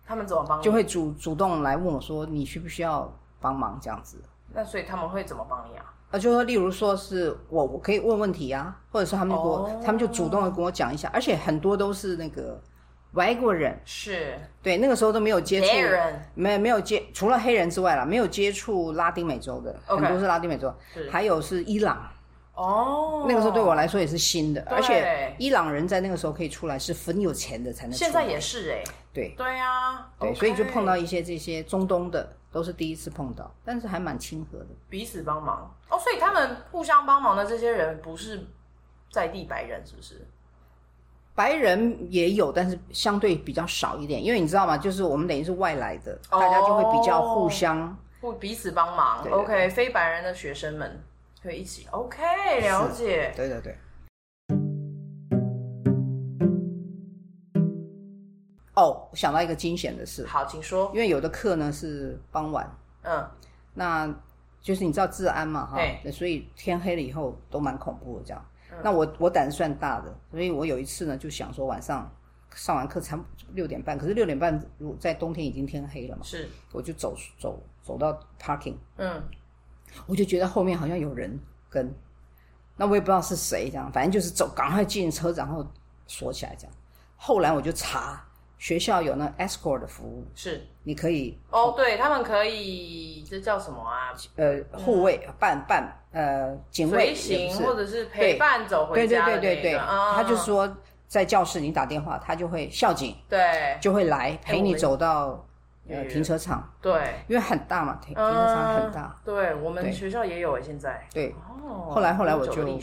Speaker 1: 他们怎么帮？
Speaker 2: 就会主主动来问我说：“你需不需要帮忙？”这样子。
Speaker 1: 那所以他们会怎么帮你啊？
Speaker 2: 啊，就说，例如说是我，我可以问问题啊，或者说他们给我，oh. 他们就主动的跟我讲一下，而且很多都是那个外国人，
Speaker 1: 是
Speaker 2: 对，那个时候都没有接触，黑人没没有接，除了黑人之外啦，没有接触拉丁美洲的，Okay. 很多是拉丁美洲，是还有是伊朗，哦，oh. 那个时候对我来说也是新的，而且伊朗人在那个时候可以出来是很有钱的才能出来，
Speaker 1: 现在也是哎、欸，
Speaker 2: 对
Speaker 1: 对啊，
Speaker 2: 对，Okay. 所以就碰到一些这些中东的。都是第一次碰到，但是还蛮亲和的，
Speaker 1: 彼此帮忙哦。所以他们互相帮忙的这些人不是在地白人，是不是？
Speaker 2: 白人也有，但是相对比较少一点，因为你知道吗？就是我们等于是外来的，哦、大家就会比较互相
Speaker 1: 互彼此帮忙。对对对 OK，非白人的学生们可以一起。OK，了解。
Speaker 2: 对对对。哦，我想到一个惊险的事。
Speaker 1: 好，请说。
Speaker 2: 因为有的课呢是傍晚，嗯，那就是你知道治安嘛，哈对，所以天黑了以后都蛮恐怖的这样。嗯、那我我胆子算大的，所以我有一次呢就想说晚上上完课才六点半，可是六点半如在冬天已经天黑了嘛，
Speaker 1: 是，
Speaker 2: 我就走走走到 parking，嗯，我就觉得后面好像有人跟，那我也不知道是谁这样，反正就是走，赶快进车，然后锁起来这样。后来我就查。学校有那 escort 的服务，
Speaker 1: 是
Speaker 2: 你可以
Speaker 1: 哦，对他们可以，这叫什么啊？
Speaker 2: 呃，护卫、伴伴，呃，警卫，
Speaker 1: 随行或者是陪伴走回家。对对对对对，
Speaker 2: 他就说在教室你打电话，他就会校警，
Speaker 1: 对，
Speaker 2: 就会来陪你走到呃停车场，
Speaker 1: 对，
Speaker 2: 因为很大嘛，停停车场很大。
Speaker 1: 对我们学校也有哎，现在
Speaker 2: 对哦。后来后来我就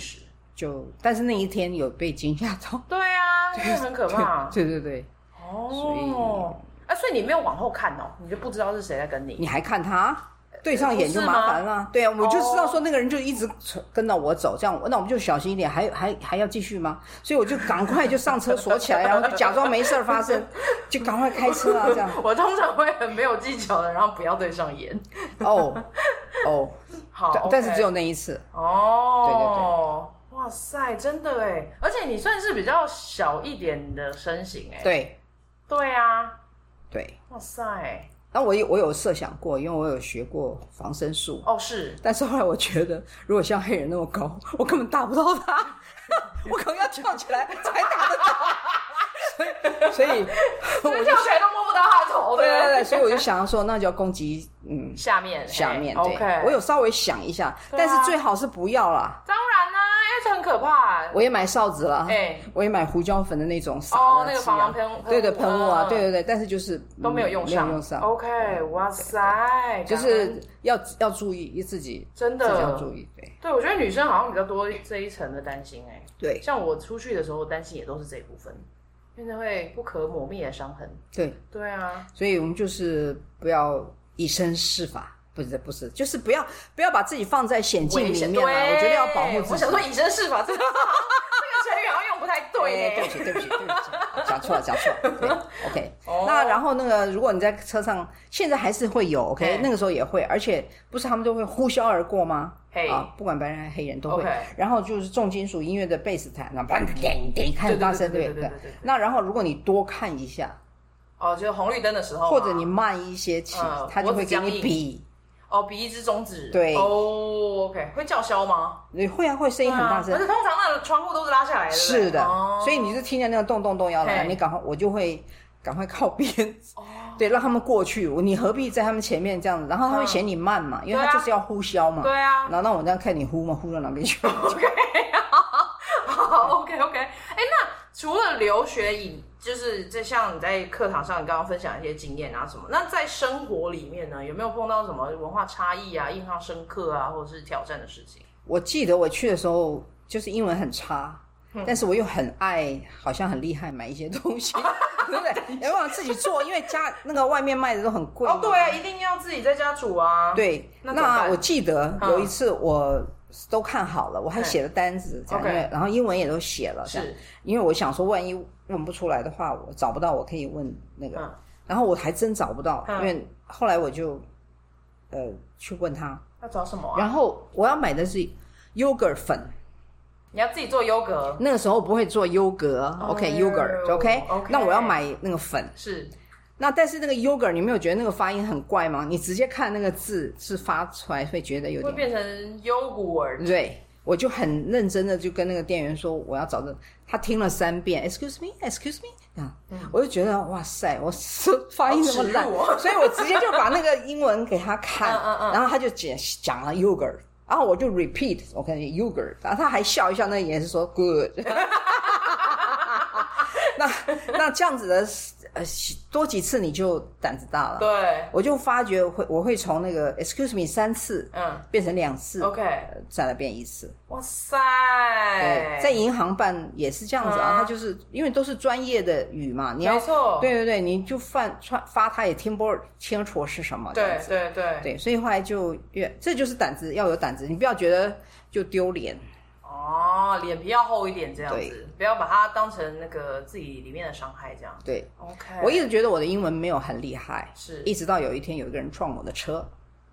Speaker 2: 就，但是那一天有被惊吓到。
Speaker 1: 对啊，因为很可怕。
Speaker 2: 对 对对。
Speaker 1: 哦，所以，啊，所以你没有往后看哦，你就不知道是谁在跟你，
Speaker 2: 你还看他对上眼就麻烦了。对啊，我就知道说那个人就一直跟着我走，这样，那我们就小心一点，还还还要继续吗？所以我就赶快就上车锁起来，然后就假装没事发生，就赶快开车啊，这样。
Speaker 1: 我通常会很没有技巧的，然后不要对上眼。
Speaker 2: 哦哦，好，但是只有那一次。
Speaker 1: 哦，对对对，哇塞，真的哎，而且你算是比较小一点的身形哎，
Speaker 2: 对。
Speaker 1: 对啊，
Speaker 2: 对，
Speaker 1: 哇塞！
Speaker 2: 那我有我有设想过，因为我有学过防身术
Speaker 1: 哦，是。但
Speaker 2: 是后来我觉得，如果像黑人那么高，我根本打不到他，我可能要跳起来才打得到。所以，所以
Speaker 1: 我跳起来都摸不到他的头。
Speaker 2: 对对对，所以我就想要说，那就要攻击嗯
Speaker 1: 下面
Speaker 2: 下面。对，我有稍微想一下，但是最好是不要啦。
Speaker 1: 当然啦。这很可怕。
Speaker 2: 我也买哨子了，哎，我也买胡椒粉的那种撒
Speaker 1: 哦，那个防狼喷，
Speaker 2: 对对，喷雾啊，对对对，但是就是
Speaker 1: 都没有用上，没有用上。OK，哇塞，
Speaker 2: 就是要要注意自己，
Speaker 1: 真的。
Speaker 2: 要注意。对，
Speaker 1: 对我觉得女生好像比较多这一层的担心，哎，
Speaker 2: 对，
Speaker 1: 像我出去的时候担心也都是这一部分，因为会不可磨灭的伤痕。
Speaker 2: 对，
Speaker 1: 对啊，
Speaker 2: 所以我们就是不要以身试法。不是不是，就是不要不要把自己放在险境里面了！我觉得要保护自己。
Speaker 1: 我想说以身试法，这个这个成语好像用不太才对。
Speaker 2: 对不起，对不起，对不起，讲错了，讲错了。对，OK。那然后那个，如果你在车上，现在还是会有，OK，那个时候也会，而且不是他们都会呼啸而过吗？啊，不管白人还是黑人都会。然后就是重金属音乐的贝斯弹，那嘣叮叮，开始大声，对对对。那然后如果你多看一下，
Speaker 1: 哦，就是红绿灯的时候，
Speaker 2: 或者你慢一些骑，他就会给你比。
Speaker 1: 哦，比一支中指。
Speaker 2: 对。
Speaker 1: 哦，OK，会叫嚣吗？
Speaker 2: 你会啊，会声音很大声。
Speaker 1: 可是通常那个窗户都是拉下来的。
Speaker 2: 是的。所以你是听见那个咚咚咚要来，你赶快，我就会赶快靠边。哦。对，让他们过去。你何必在他们前面这样子？然后他会嫌你慢嘛，因为他就是要呼啸嘛。
Speaker 1: 对啊。
Speaker 2: 然后那我这样看你呼嘛，呼到哪边去？
Speaker 1: OK。好，OK，OK。哎，那除了留学以。就是在像你在课堂上，你刚刚分享一些经验啊什么？那在生活里面呢，有没有碰到什么文化差异啊、印象深刻啊，或者是挑战的事情？
Speaker 2: 我记得我去的时候，就是英文很差，嗯、但是我又很爱，好像很厉害，买一些东西，对不对？有没有自己做？因为家那个外面卖的都很贵
Speaker 1: 哦，对啊，一定要自己在家煮啊。
Speaker 2: 对，那，那我记得有一次我。都看好了，我还写了单子，这样，因为然后英文也都写了，是，因为我想说，万一问不出来的话，我找不到，我可以问那个，然后我还真找不到，因为后来我就呃去问他，
Speaker 1: 要找什么？
Speaker 2: 然后我要买的是 yogurt 粉，
Speaker 1: 你要自己做优格？
Speaker 2: 那个时候不会做优格，OK，优格，OK，那我要买那个粉，
Speaker 1: 是。
Speaker 2: 那但是那个 yogurt 你没有觉得那个发音很怪吗？你直接看那个字是发出来会觉得有点
Speaker 1: 会变成 yogurt。
Speaker 2: 对，我就很认真的就跟那个店员说我要找的，他听了三遍，excuse me，excuse me，啊，嗯、我就觉得哇塞，我发音这么烂，哦、所以我直接就把那个英文给他看，然后他就讲讲了 yogurt，然后我就 repeat，我看 yogurt，然后他还笑一笑，那个也是说 good。那那这样子的。呃，多几次你就胆子大了。
Speaker 1: 对，
Speaker 2: 我就发觉会，我会从那个 excuse me 三次，嗯，变成两次
Speaker 1: ，OK，
Speaker 2: 再来变一次。
Speaker 1: 哇塞！
Speaker 2: 对，在银行办也是这样子啊，他就是因为都是专业的语嘛，你要，没错，对对对，你就犯发发他也听不清楚是什么，
Speaker 1: 对对对
Speaker 2: 对，所以后来就越，这就是胆子要有胆子，你不要觉得就丢脸。
Speaker 1: 哦，脸皮要厚一点，这样子，不要把它当成那个自己里面的伤害，这样。
Speaker 2: 对
Speaker 1: ，OK。
Speaker 2: 我一直觉得我的英文没有很厉害，是一直到有一天有一个人撞我的车，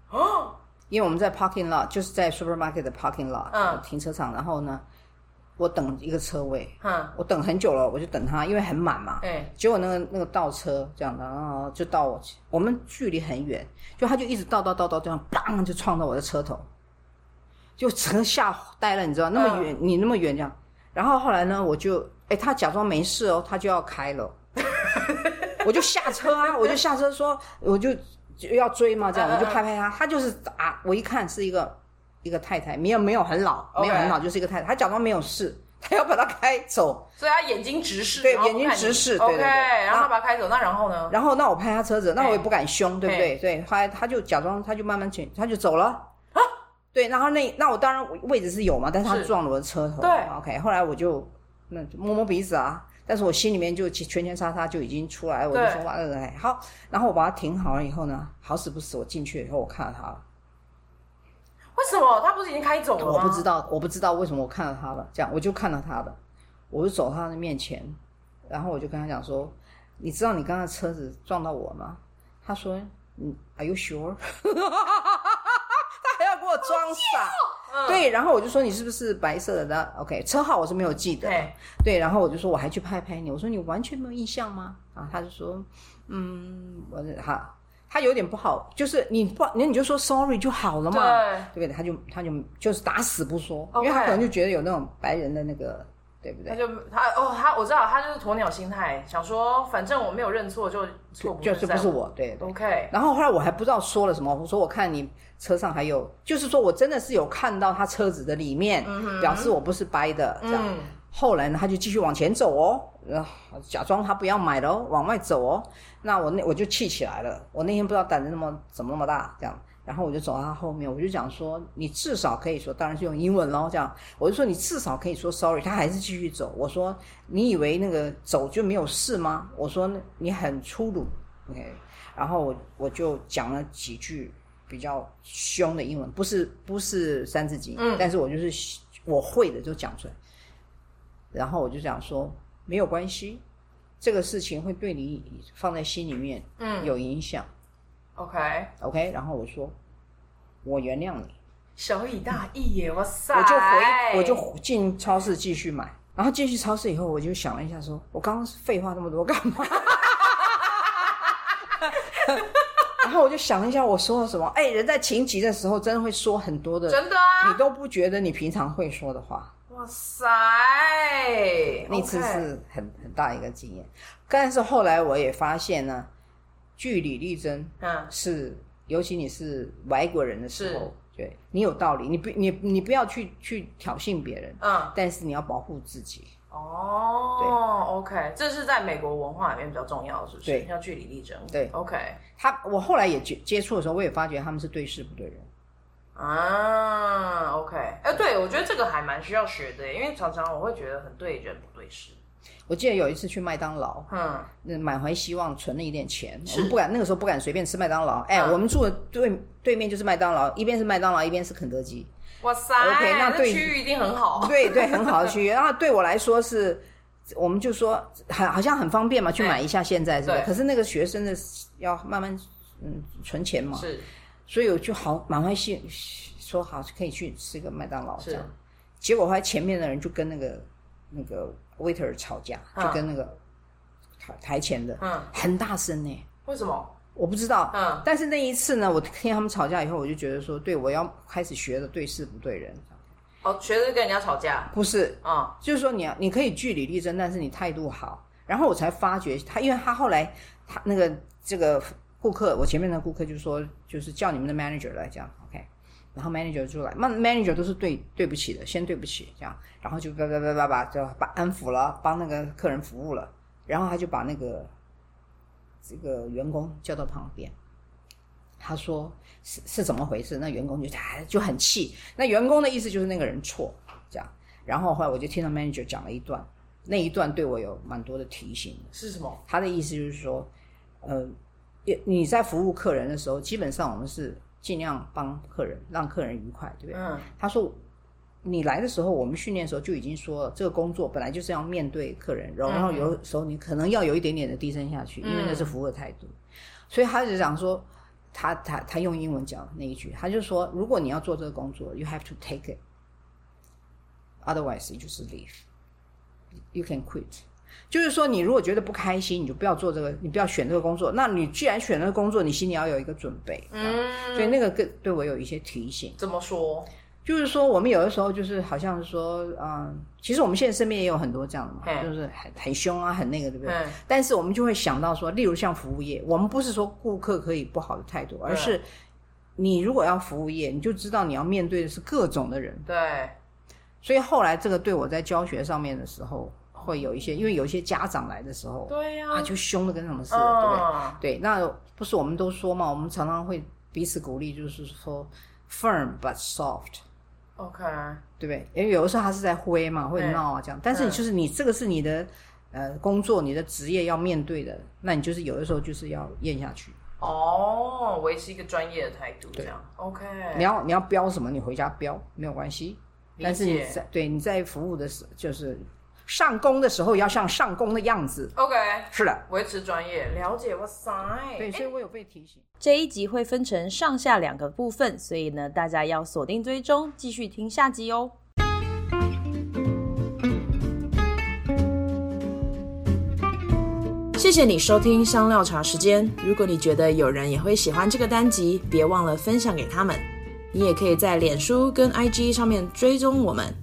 Speaker 2: 哦，因为我们在 parking lot，就是在 supermarket 的 parking lot，嗯，停车场，然后呢，我等一个车位，嗯，我等很久了，我就等他，因为很满嘛，对，结果那个那个倒车这样的，然后就到我，我们距离很远，就他就一直倒倒倒倒这样，砰就撞到我的车头。就整个吓呆了，你知道，那么远，你那么远这样，然后后来呢，我就，哎，他假装没事哦，他就要开了，我就下车啊，我就下车说，我就就要追嘛，这样，我就拍拍他，他就是啊，我一看是一个一个太太，没有没有很老，没有很老，就是一个太太，他假装没有事，他要把他开走，
Speaker 1: 所以他眼睛直视，
Speaker 2: 对，眼睛直视，对对对，
Speaker 1: 然后他把他开走，那然后呢？
Speaker 2: 然后那我拍他车子，那我也不敢凶，对不对？对，后来他就假装，他就慢慢去，他就走了。对，然后那那我当然位置是有嘛，但是他撞了我的车头。对，OK。后来我就那摸摸鼻子啊，但是我心里面就圈圈叉叉就已经出来，我就说哇，哎，好。然后我把它停好了以后呢，好死不死，我进去以后我看到他了。
Speaker 1: 为什么？他不是已经开走了吗？
Speaker 2: 我不知道，我不知道为什么我看到他了。这样我就看到他了，我就走到他的面前，然后我就跟他讲说：“你知道你刚刚车子撞到我吗？”他说：“嗯，Are you sure？” 我装傻，嗯、对，然后我就说，你是不是白色的呢？OK，车号我是没有记得，对，然后我就说我还去拍拍你，我说你完全没有印象吗？啊，他就说，嗯，我哈他有点不好，就是你不，那你就说 sorry 就好了嘛，对，不对？他就他就就是打死不说因为他可能就觉得有那种白人的那个。对不对？
Speaker 1: 他就他哦，他我知道他就是鸵鸟心态，想说反正我没有认错，就错不
Speaker 2: 就是不是我对，对
Speaker 1: ，OK。
Speaker 2: 然后后来我还不知道说了什么，我说我看你车上还有，就是说我真的是有看到他车子的里面，嗯、表示我不是掰的这样。嗯、后来呢，他就继续往前走哦，然后假装他不要买了哦，往外走哦。那我那我就气起来了，我那天不知道胆子那么怎么那么大这样。然后我就走到他后面，我就讲说，你至少可以说，当然是用英文喽，这样，我就说你至少可以说 sorry，他还是继续走。我说，你以为那个走就没有事吗？我说你很粗鲁，OK。然后我我就讲了几句比较凶的英文，不是不是三字经，嗯，但是我就是我会的就讲出来。然后我就讲说没有关系，这个事情会对你放在心里面，嗯，有影响。
Speaker 1: OK
Speaker 2: OK，然后我说我原谅你，
Speaker 1: 小以大义耶，哇塞！
Speaker 2: 我就回，我就进超市继续买，然后进去超市以后，我就想了一下说，说我刚刚废话那么多干嘛？然后我就想了一下，我说了什么？哎，人在情急的时候，真的会说很多的，
Speaker 1: 真的啊，
Speaker 2: 你都不觉得你平常会说的话。
Speaker 1: 哇塞，
Speaker 2: 那次是很很大一个经验。但是后来我也发现呢，据理力争，嗯，是尤其你是外国人的时候，对，你有道理，你不你你不要去去挑衅别人，嗯，但是你要保护自己。
Speaker 1: 哦，对，OK，这是在美国文化里面比较重要的，是不是？
Speaker 2: 对，
Speaker 1: 要据理力争。
Speaker 2: 对
Speaker 1: ，OK。
Speaker 2: 他我后来也接接触的时候，我也发觉他们是对事不对人。
Speaker 1: 啊，OK，哎，对，我觉得这个还蛮需要学的，因为常常我会觉得很对人不对事。
Speaker 2: 我记得有一次去麦当劳，嗯，满怀希望存了一点钱，我们不敢那个时候不敢随便吃麦当劳。哎，我们住的对对面就是麦当劳，一边是麦当劳，一边是肯德基。
Speaker 1: 哇塞，OK，那对区域一定很好。
Speaker 2: 对对，很好的区域。然后对我来说是，我们就说很好像很方便嘛，去买一下现在是吧？可是那个学生的要慢慢嗯存钱嘛，是。所以我就好满怀希说好可以去吃个麦当劳这样，结果后来前面的人就跟那个那个 waiter 吵架，就跟那个台台前的，嗯，很大声呢。
Speaker 1: 为什么？
Speaker 2: 我不知道。嗯，但是那一次呢，我听他们吵架以后，我就觉得说，对，我要开始学的对事不对人。
Speaker 1: 哦，学着跟人家吵架？
Speaker 2: 不是，啊，就是说你要你可以据理力争，但是你态度好。然后我才发觉他，因为他后来他那个这个。顾客，我前面的顾客就说，就是叫你们的 manager 来讲然后 manager 就来，那 manager 都是对对不起的，先对不起这样，然后就叭叭叭叭叭就把安抚了，帮那个客人服务了，然后他就把那个这个员工叫到旁边，他说是是怎么回事？那员工就他就很气，那员工的意思就是那个人错，这样，然后后来我就听到 manager 讲了一段，那一段对我有蛮多的提醒。
Speaker 1: 是什么？
Speaker 2: 他的意思就是说，呃。你在服务客人的时候，基本上我们是尽量帮客人，让客人愉快，对不对？嗯。他说，你来的时候，我们训练的时候就已经说了，这个工作本来就是要面对客人，然后有时候你可能要有一点点的低声下去，因为那是服务的态度。所以他就讲说，他他他用英文讲那一句，他就说，如果你要做这个工作，you have to take it，otherwise you just leave，you can quit。就是说，你如果觉得不开心，你就不要做这个，你不要选这个工作。那你既然选这个工作，你心里要有一个准备。嗯，所以那个更对我有一些提醒。
Speaker 1: 怎么说？
Speaker 2: 就是说，我们有的时候就是好像是说，嗯，其实我们现在身边也有很多这样的嘛，就是很很凶啊，很那个，对不对？但是我们就会想到说，例如像服务业，我们不是说顾客可以不好的态度，而是你如果要服务业，你就知道你要面对的是各种的人。
Speaker 1: 对。所
Speaker 2: 以后来这个对我在教学上面的时候。会有一些，因为有一些家长来的时候，
Speaker 1: 对呀、
Speaker 2: 啊，就凶的跟什么似的，对不对？对，那不是我们都说嘛，我们常常会彼此鼓励，就是说 firm but soft，OK，、okay. 对不对？因为有的时候他是在挥嘛，会闹啊这样，但是你就是你这个是你的呃工作，你的职业要面对的，那你就是有的时候就是要咽下去。
Speaker 1: 哦，维持一个专业的态度，这样 OK。
Speaker 2: 你要你要飙什么，你回家飙没有关系，但是你在对你在服务的时就是。上工的时候要像上工的样子
Speaker 1: ，OK，
Speaker 2: 是的，
Speaker 1: 维持专业，了解，哇塞，
Speaker 2: 对，所以我有被提醒。
Speaker 3: 这一集会分成上下两个部分，所以呢，大家要锁定追踪，继续听下集哦。
Speaker 1: 谢谢你收听香料茶时间。如果你觉得有人也会喜欢这个单集，别忘了分享给他们。你也可以在脸书跟 IG 上面追踪我们。